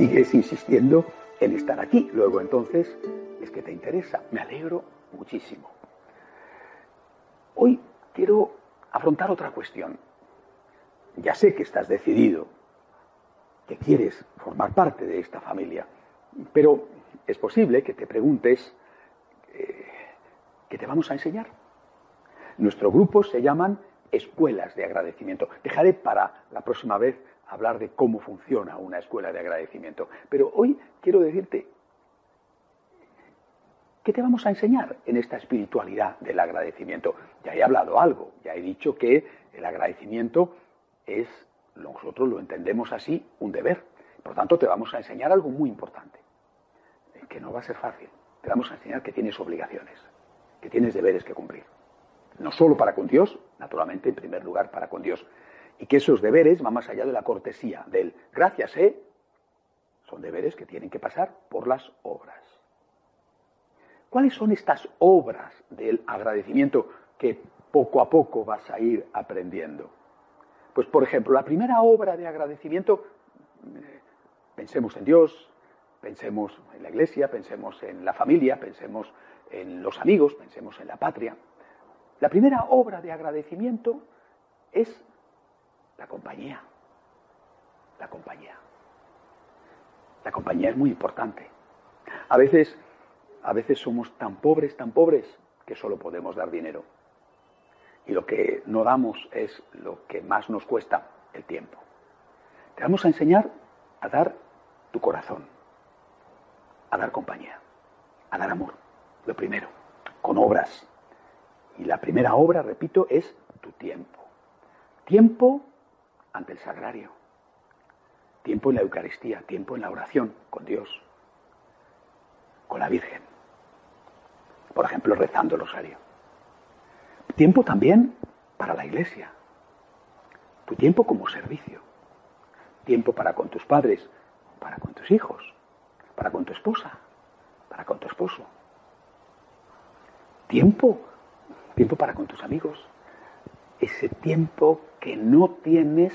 Sigues insistiendo en estar aquí. Luego entonces es que te interesa. Me alegro muchísimo. Hoy quiero afrontar otra cuestión. Ya sé que estás decidido, que quieres formar parte de esta familia, pero es posible que te preguntes eh, qué te vamos a enseñar. Nuestro grupo se llaman escuelas de agradecimiento. Dejaré para la próxima vez hablar de cómo funciona una escuela de agradecimiento. Pero hoy quiero decirte, ¿qué te vamos a enseñar en esta espiritualidad del agradecimiento? Ya he hablado algo, ya he dicho que el agradecimiento es, nosotros lo entendemos así, un deber. Por tanto, te vamos a enseñar algo muy importante, que no va a ser fácil. Te vamos a enseñar que tienes obligaciones, que tienes deberes que cumplir. No solo para con Dios, naturalmente, en primer lugar para con Dios, y que esos deberes van más allá de la cortesía, del gracias, ¿eh? Son deberes que tienen que pasar por las obras. ¿Cuáles son estas obras del agradecimiento que poco a poco vas a ir aprendiendo? Pues, por ejemplo, la primera obra de agradecimiento, eh, pensemos en Dios, pensemos en la iglesia, pensemos en la familia, pensemos en los amigos, pensemos en la patria. La primera obra de agradecimiento es la compañía. La compañía. La compañía es muy importante. A veces, a veces somos tan pobres, tan pobres, que solo podemos dar dinero. Y lo que no damos es lo que más nos cuesta, el tiempo. Te vamos a enseñar a dar tu corazón, a dar compañía, a dar amor. Lo primero, con obras. Y la primera obra, repito, es tu tiempo. Tiempo ante el sagrario, tiempo en la Eucaristía, tiempo en la oración con Dios, con la Virgen, por ejemplo, rezando el rosario. Tiempo también para la iglesia, tu tiempo como servicio, tiempo para con tus padres, para con tus hijos, para con tu esposa, para con tu esposo. Tiempo, tiempo para con tus amigos, ese tiempo que no tienes,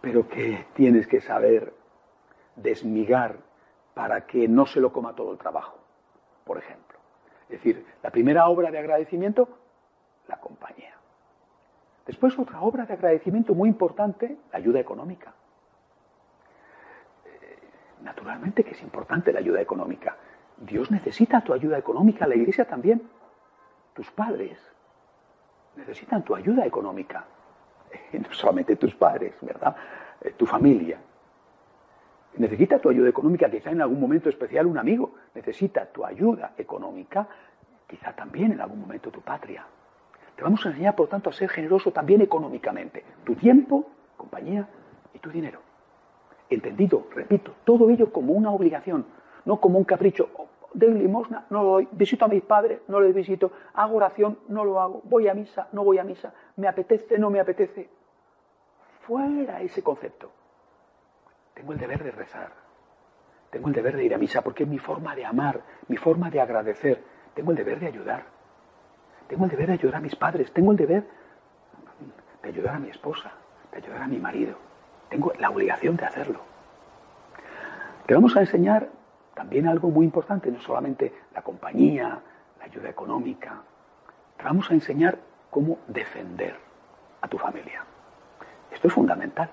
pero que tienes que saber desmigar para que no se lo coma todo el trabajo, por ejemplo. Es decir, la primera obra de agradecimiento, la compañía. Después otra obra de agradecimiento muy importante, la ayuda económica. Eh, naturalmente que es importante la ayuda económica. Dios necesita tu ayuda económica, la iglesia también, tus padres, necesitan tu ayuda económica. no solamente tus padres, ¿verdad? Eh, tu familia. Necesita tu ayuda económica, quizá en algún momento especial un amigo. Necesita tu ayuda económica, quizá también en algún momento tu patria. Te vamos a enseñar, por tanto, a ser generoso también económicamente. Tu tiempo, compañía y tu dinero. Entendido, repito, todo ello como una obligación, no como un capricho doy limosna, no lo doy, visito a mis padres, no les visito, hago oración, no lo hago, voy a misa, no voy a misa, me apetece, no me apetece. Fuera ese concepto. Tengo el deber de rezar, tengo el deber de ir a misa porque es mi forma de amar, mi forma de agradecer, tengo el deber de ayudar, tengo el deber de ayudar a mis padres, tengo el deber de ayudar a mi esposa, de ayudar a mi marido, tengo la obligación de hacerlo. Te vamos a enseñar también algo muy importante, no solamente la compañía, la ayuda económica. Te vamos a enseñar cómo defender a tu familia. Esto es fundamental.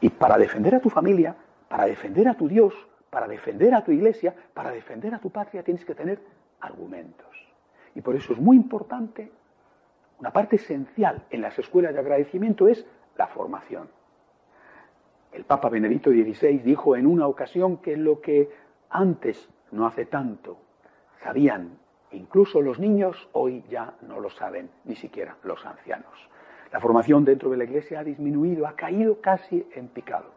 Y para defender a tu familia, para defender a tu Dios, para defender a tu iglesia, para defender a tu patria, tienes que tener argumentos. Y por eso es muy importante, una parte esencial en las escuelas de agradecimiento es la formación. El Papa Benedicto XVI dijo en una ocasión que lo que antes, no hace tanto, sabían incluso los niños, hoy ya no lo saben, ni siquiera los ancianos. La formación dentro de la Iglesia ha disminuido, ha caído casi en picado.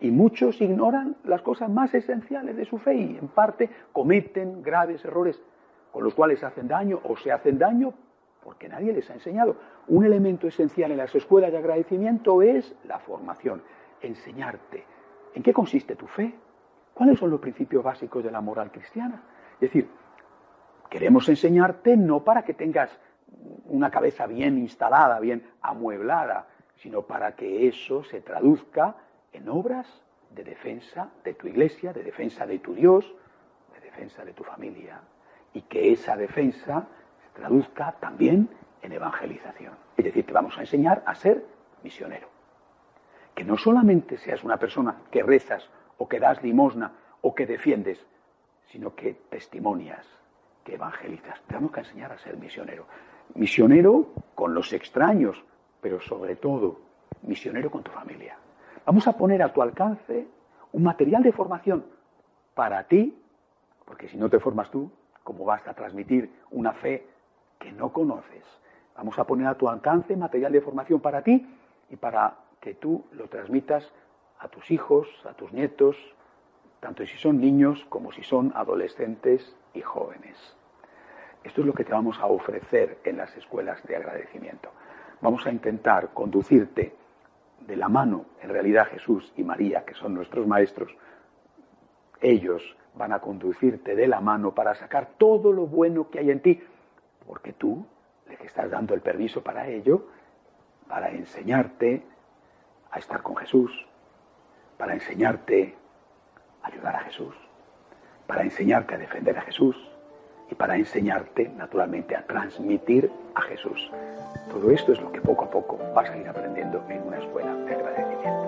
Y muchos ignoran las cosas más esenciales de su fe y en parte cometen graves errores con los cuales hacen daño o se hacen daño porque nadie les ha enseñado. Un elemento esencial en las escuelas de agradecimiento es la formación, enseñarte en qué consiste tu fe, cuáles son los principios básicos de la moral cristiana. Es decir, queremos enseñarte no para que tengas una cabeza bien instalada, bien amueblada, sino para que eso se traduzca en obras de defensa de tu iglesia, de defensa de tu Dios, de defensa de tu familia, y que esa defensa se traduzca también en evangelización. Es decir, te vamos a enseñar a ser misionero. Que no solamente seas una persona que rezas o que das limosna o que defiendes, sino que testimonias, que evangelizas. Te vamos a enseñar a ser misionero. Misionero con los extraños, pero sobre todo misionero con tu familia. Vamos a poner a tu alcance un material de formación para ti, porque si no te formas tú, ¿cómo vas a transmitir una fe que no conoces? Vamos a poner a tu alcance material de formación para ti y para que tú lo transmitas a tus hijos, a tus nietos, tanto si son niños como si son adolescentes y jóvenes. Esto es lo que te vamos a ofrecer en las escuelas de agradecimiento. Vamos a intentar conducirte de la mano, en realidad Jesús y María, que son nuestros maestros, ellos van a conducirte de la mano para sacar todo lo bueno que hay en ti, porque tú les estás dando el permiso para ello, para enseñarte a estar con Jesús, para enseñarte a ayudar a Jesús, para enseñarte a defender a Jesús y para enseñarte, naturalmente, a transmitir a Jesús. Todo esto es lo que poco a poco vas a ir aprendiendo en una escuela de agradecimiento.